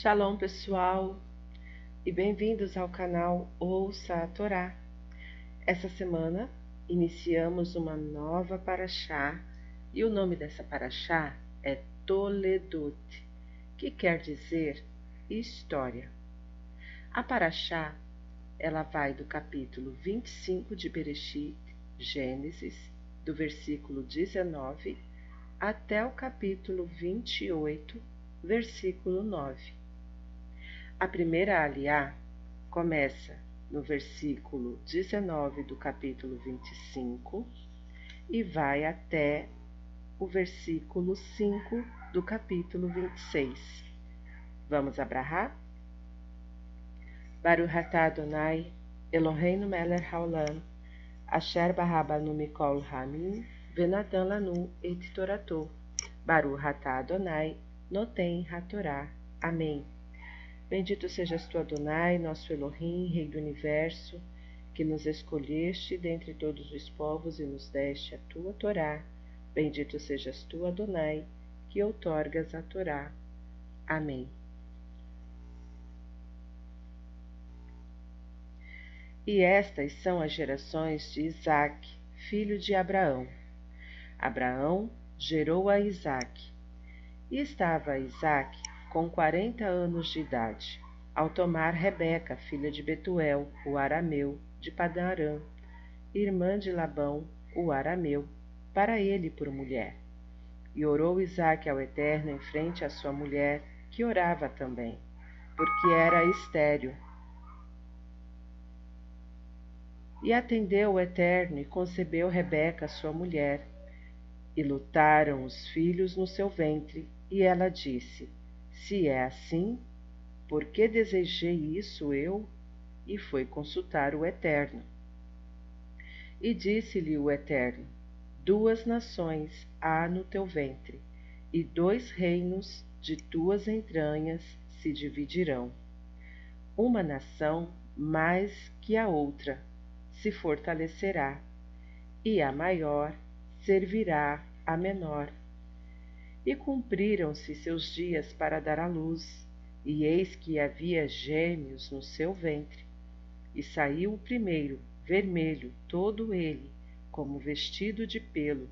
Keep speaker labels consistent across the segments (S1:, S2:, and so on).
S1: Shalom pessoal e bem-vindos ao canal Ouça a Torá. Essa semana iniciamos uma nova paraxá e o nome dessa paraxá é Toledot, que quer dizer história. A paraxá ela vai do capítulo 25 de Bereshit, Gênesis, do versículo 19 até o capítulo 28, versículo 9. A primeira aliá começa no versículo 19 do capítulo 25 e vai até o versículo 5 do capítulo 26. Vamos abrahar? Baruch atah Adonai, Eloheinu melech haolam, asher barabanu mikol hamim, venatan lanu et torato. Baruch atah Adonai, noten hatorá. Amém. Bendito sejas tu, Adonai, nosso Elohim, Rei do Universo, que nos escolheste dentre todos os povos e nos deste a tua Torá. Bendito sejas tu, Adonai, que outorgas a Torá. Amém. E estas são as gerações de Isaque, filho de Abraão. Abraão gerou a Isaque. E estava Isaque com quarenta anos de idade, ao tomar Rebeca, filha de Betuel, o arameu, de Padarã, irmã de Labão, o arameu, para ele por mulher. E orou Isaque ao Eterno em frente à sua mulher, que orava também, porque era estéril. E atendeu o Eterno e concebeu Rebeca, sua mulher. E lutaram os filhos no seu ventre, e ela disse: se é assim, por que desejei isso eu? E foi consultar o Eterno. E disse-lhe o Eterno: Duas nações há no teu ventre, e dois reinos de tuas entranhas se dividirão. Uma nação mais que a outra se fortalecerá, e a maior servirá à menor e cumpriram-se seus dias para dar à luz, e eis que havia gêmeos no seu ventre. E saiu o primeiro, vermelho, todo ele, como vestido de pelo,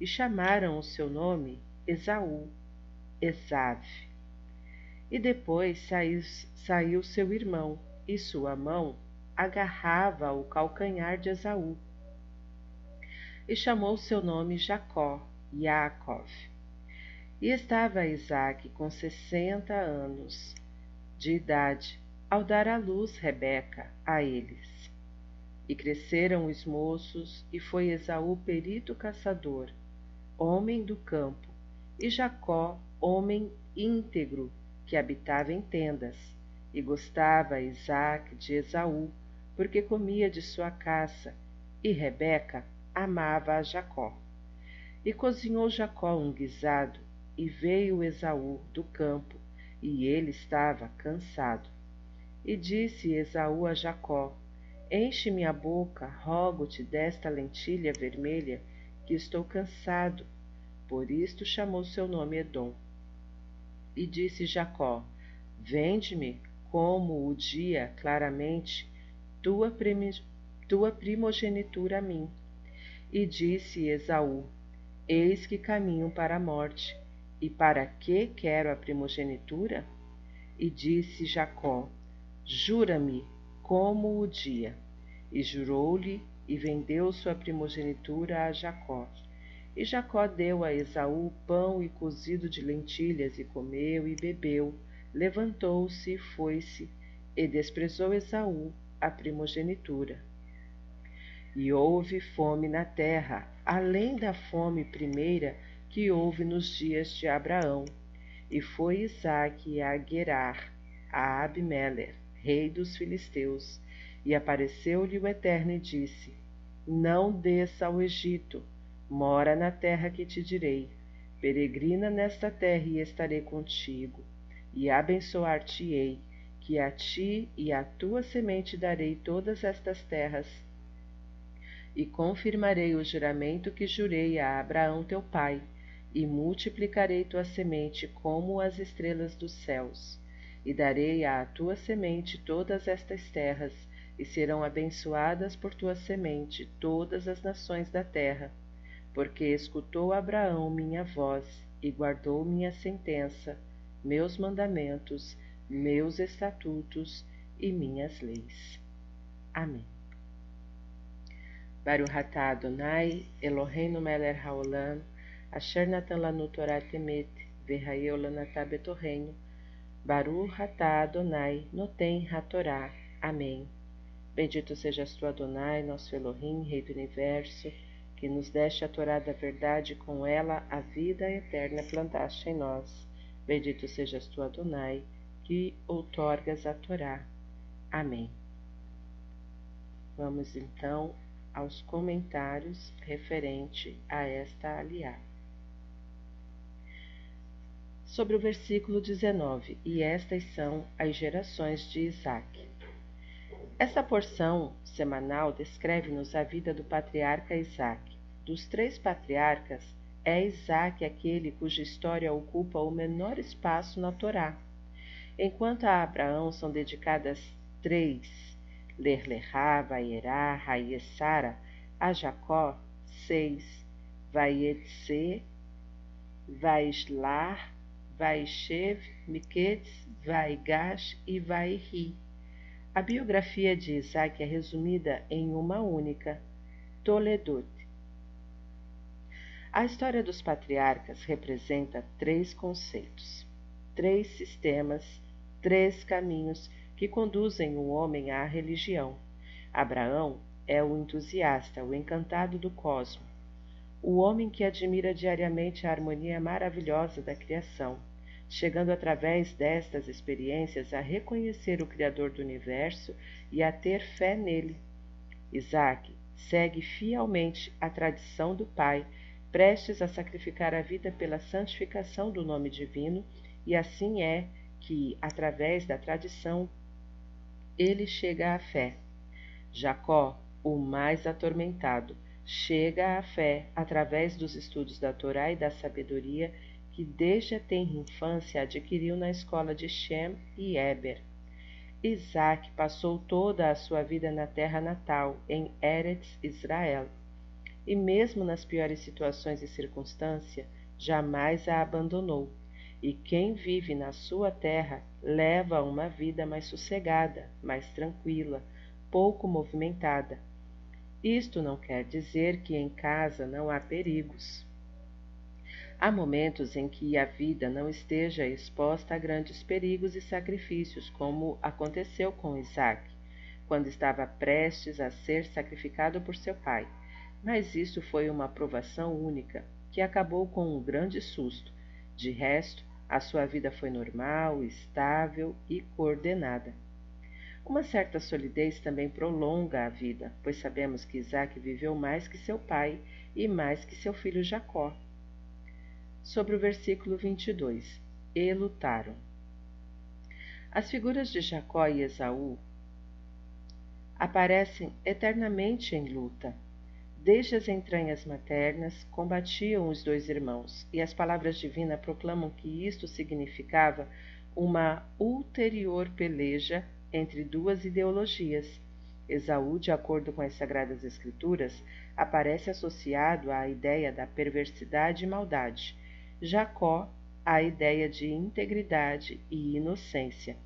S1: e chamaram o seu nome Esaú, Esave. E depois saiu, saiu seu irmão, e sua mão agarrava o calcanhar de Esaú. E chamou seu nome Jacó, Yaakov. E estava Isaque com sessenta anos de idade ao dar à luz Rebeca a eles. E cresceram os moços, e foi Esaú perito caçador, homem do campo, e Jacó, homem íntegro, que habitava em tendas, e gostava Isaque de Esaú, porque comia de sua caça, e Rebeca amava a Jacó. E cozinhou Jacó um guisado, e veio Esaú do campo, e ele estava cansado. E disse Esaú a Jacó: Enche-me a boca, rogo-te desta lentilha vermelha, que estou cansado. Por isto chamou seu nome Edom. E disse Jacó: Vende-me, como o dia claramente, tua, tua primogenitura a mim. E disse Esaú: Eis que caminho para a morte e para que quero a primogenitura? E disse Jacó: Jura-me como o dia. E jurou-lhe e vendeu sua primogenitura a Jacó. E Jacó deu a Esaú pão e cozido de lentilhas, e comeu e bebeu. Levantou-se e foi-se, e desprezou Esaú a primogenitura. E houve fome na terra, além da fome primeira que houve nos dias de Abraão. E foi Isaque a Gerar, a Abimeler, rei dos filisteus, e apareceu-lhe o Eterno e disse: Não desça ao Egito, mora na terra que te direi. Peregrina nesta terra e estarei contigo, e abençoar-te-ei, que a ti e à tua semente darei todas estas terras. E confirmarei o juramento que jurei a Abraão teu pai, e multiplicarei tua semente como as estrelas dos céus, e darei à tua semente todas estas terras, e serão abençoadas por tua semente todas as nações da terra, porque escutou Abraão minha voz e guardou minha sentença, meus mandamentos, meus estatutos e minhas leis. Amém. Baruch atah Adonai, Eloheinu melech haolam, asher natan lanu Torah temet, betorreino, Baruch atah Adonai, noten hatorá. Amém. Bendito sejas tu, Adonai, nosso Elohim, Rei do Universo, que nos deste a Torá da verdade, com ela a vida eterna plantaste em nós. Bendito sejas tu, Adonai, que outorgas a Torá. Amém. Vamos então aos comentários referente a esta aliada. Sobre o versículo 19, e estas são as gerações de Isaac. Essa porção semanal descreve-nos a vida do patriarca Isaac. Dos três patriarcas, é Isaac aquele cuja história ocupa o menor espaço na Torá. Enquanto a Abraão são dedicadas três, Lerlerá, Vaierá, Raiessara, a Jacó, seis, Vaietse, Vaislar, Vaishev, Miquetes, Vaigash e Vairi. A biografia de Isaac é resumida em uma única, Toledot. A história dos patriarcas representa três conceitos, três sistemas, três caminhos que conduzem o homem à religião. Abraão é o entusiasta, o encantado do cosmo, o homem que admira diariamente a harmonia maravilhosa da criação, chegando através destas experiências a reconhecer o Criador do universo e a ter fé nele. Isaac segue fielmente a tradição do pai, prestes a sacrificar a vida pela santificação do nome divino, e assim é que, através da tradição, ele chega à fé. Jacó, o mais atormentado, chega à fé através dos estudos da Torá e da sabedoria que desde a tenra infância adquiriu na escola de Shem e Eber. Isaac passou toda a sua vida na terra natal, em Eretz Israel, e mesmo nas piores situações e circunstâncias, jamais a abandonou e quem vive na sua terra leva uma vida mais sossegada, mais tranquila, pouco movimentada. Isto não quer dizer que em casa não há perigos. Há momentos em que a vida não esteja exposta a grandes perigos e sacrifícios, como aconteceu com Isaac, quando estava prestes a ser sacrificado por seu pai. Mas isso foi uma provação única, que acabou com um grande susto. De resto, a sua vida foi normal, estável e coordenada. Uma certa solidez também prolonga a vida, pois sabemos que Isaac viveu mais que seu pai e mais que seu filho Jacó. Sobre o versículo 22, e lutaram. As figuras de Jacó e Esaú aparecem eternamente em luta Desde as entranhas maternas combatiam os dois irmãos, e as palavras divinas proclamam que isto significava uma ulterior peleja entre duas ideologias. Esaú, de acordo com as Sagradas Escrituras, aparece associado à ideia da perversidade e maldade. Jacó, à ideia de integridade e inocência.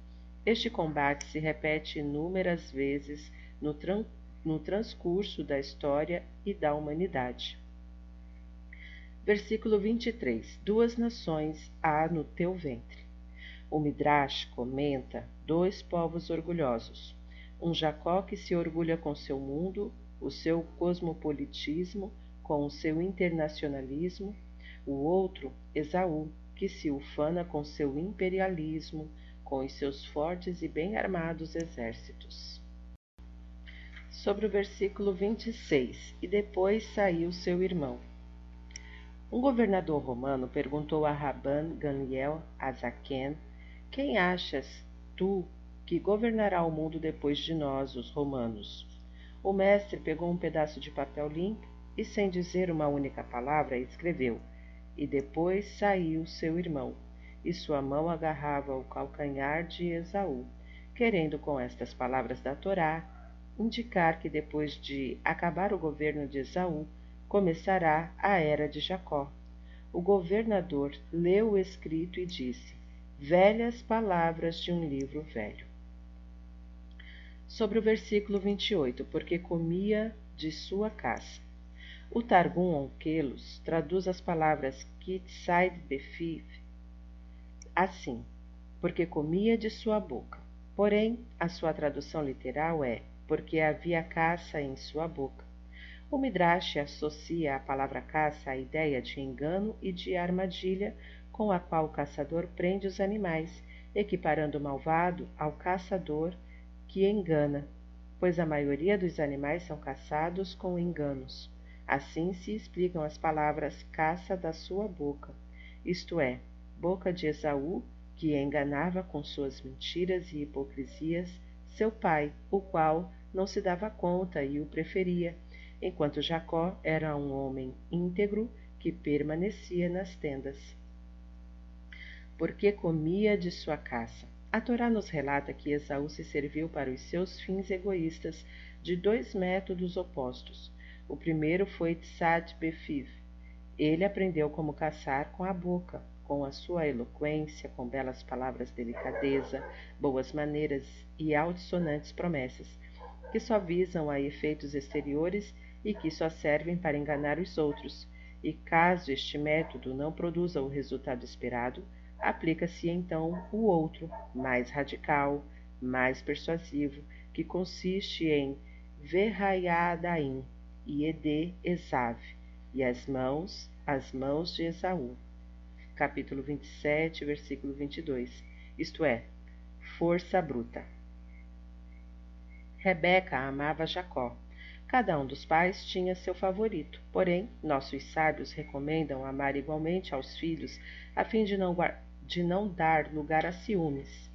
S1: Este combate se repete inúmeras vezes no, no transcurso da história e da humanidade. Versículo 23: Duas nações há no teu ventre. O Midrash comenta dois povos orgulhosos: um Jacó que se orgulha com seu mundo, o seu cosmopolitismo, com o seu internacionalismo, o outro, Esaú, que se ufana com seu imperialismo, com os seus fortes e bem armados exércitos sobre o versículo 26, e depois saiu seu irmão. Um governador romano perguntou a Raban Gamliel Azaken: Quem achas tu que governará o mundo depois de nós, os romanos? O mestre pegou um pedaço de papel limpo e, sem dizer uma única palavra, escreveu: E depois saiu seu irmão. e sua mão agarrava o calcanhar de Esaú, querendo com estas palavras da Torá indicar que depois de acabar o governo de Esaú, começará a era de Jacó. O governador leu o escrito e disse: Velhas palavras de um livro velho. Sobre o versículo 28, porque comia de sua caça. O Targum Onkelos traduz as palavras Kitsaid Befiv assim, porque comia de sua boca. Porém, a sua tradução literal é porque havia caça em sua boca. O Midrash associa a palavra caça à ideia de engano e de armadilha com a qual o caçador prende os animais, equiparando o malvado ao caçador que engana, pois a maioria dos animais são caçados com enganos. Assim se explicam as palavras caça da sua boca, isto é, boca de Esaú, que enganava com suas mentiras e hipocrisias seu pai, o qual não se dava conta e o preferia, enquanto Jacó era um homem íntegro que permanecia nas tendas. Porque comia de sua caça. A Torá nos relata que Esaú se serviu para os seus fins egoístas de dois métodos opostos. O primeiro foi Tzad Befiv. Ele aprendeu como caçar com a boca, com a sua eloquência, com belas palavras de delicadeza, boas maneiras e altissonantes promessas, que só visam a efeitos exteriores e que só servem para enganar os outros. E caso este método não produza o resultado esperado, aplica-se então o outro, mais radical, mais persuasivo, que consiste em Verraiadaim e Ede Esav, e as mãos, as mãos de Esaú. Capítulo 27, versículo 22. Isto é, força bruta. Rebeca amava Jacó. Cada um dos pais tinha seu favorito, porém, nossos sábios recomendam amar igualmente aos filhos, a fim de não, de não dar lugar a ciúmes.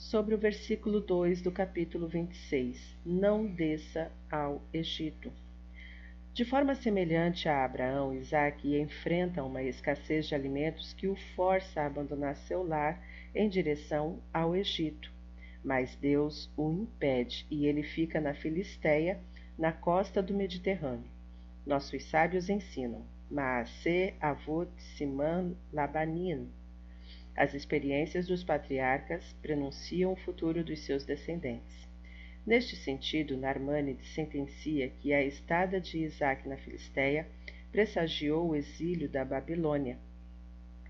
S1: Sobre o versículo 2 do capítulo 26: Não desça ao Egito. De forma semelhante a Abraão, Isaac enfrenta uma escassez de alimentos que o força a abandonar seu lar em direção ao Egito. Mas Deus o impede e ele fica na Filisteia, na costa do Mediterrâneo. Nossos sábios ensinam: Maase Avot Siman Labanin. As experiências dos patriarcas prenunciam o futuro dos seus descendentes. Neste sentido, Narmânides sentencia que a estada de Isaac na Filisteia pressagiou o exílio da Babilônia,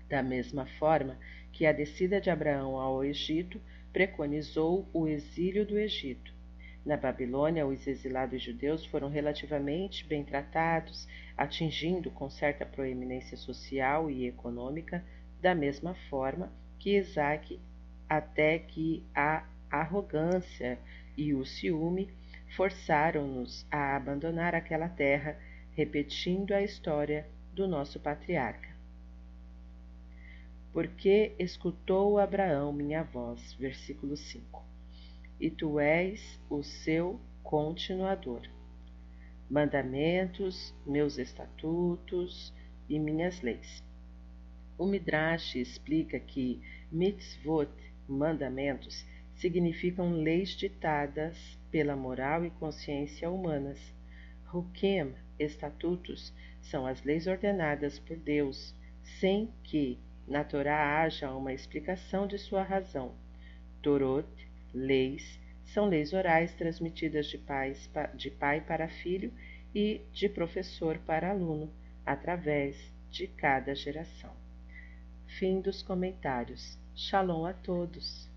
S1: da mesma forma que a descida de Abraão ao Egito preconizou o exílio do Egito. Na Babilônia, os exilados judeus foram relativamente bem tratados, atingindo com certa proeminência social e econômica, da mesma forma que Isaac, até que a arrogância e o ciúme forçaram-nos a abandonar aquela terra, repetindo a história do nosso patriarca. Porque escutou Abraão minha voz, versículo 5. E tu és o seu continuador. Mandamentos, meus estatutos e minhas leis. O Midrash explica que mitzvot, mandamentos, significam leis ditadas pela moral e consciência humanas. Hukim, estatutos, são as leis ordenadas por Deus, sem que na Torá haja uma explicação de sua razão. Torot, leis, são leis orais transmitidas de, pais, de pai para filho e de professor para aluno, através de cada geração. Fim dos comentários. Shalom a todos.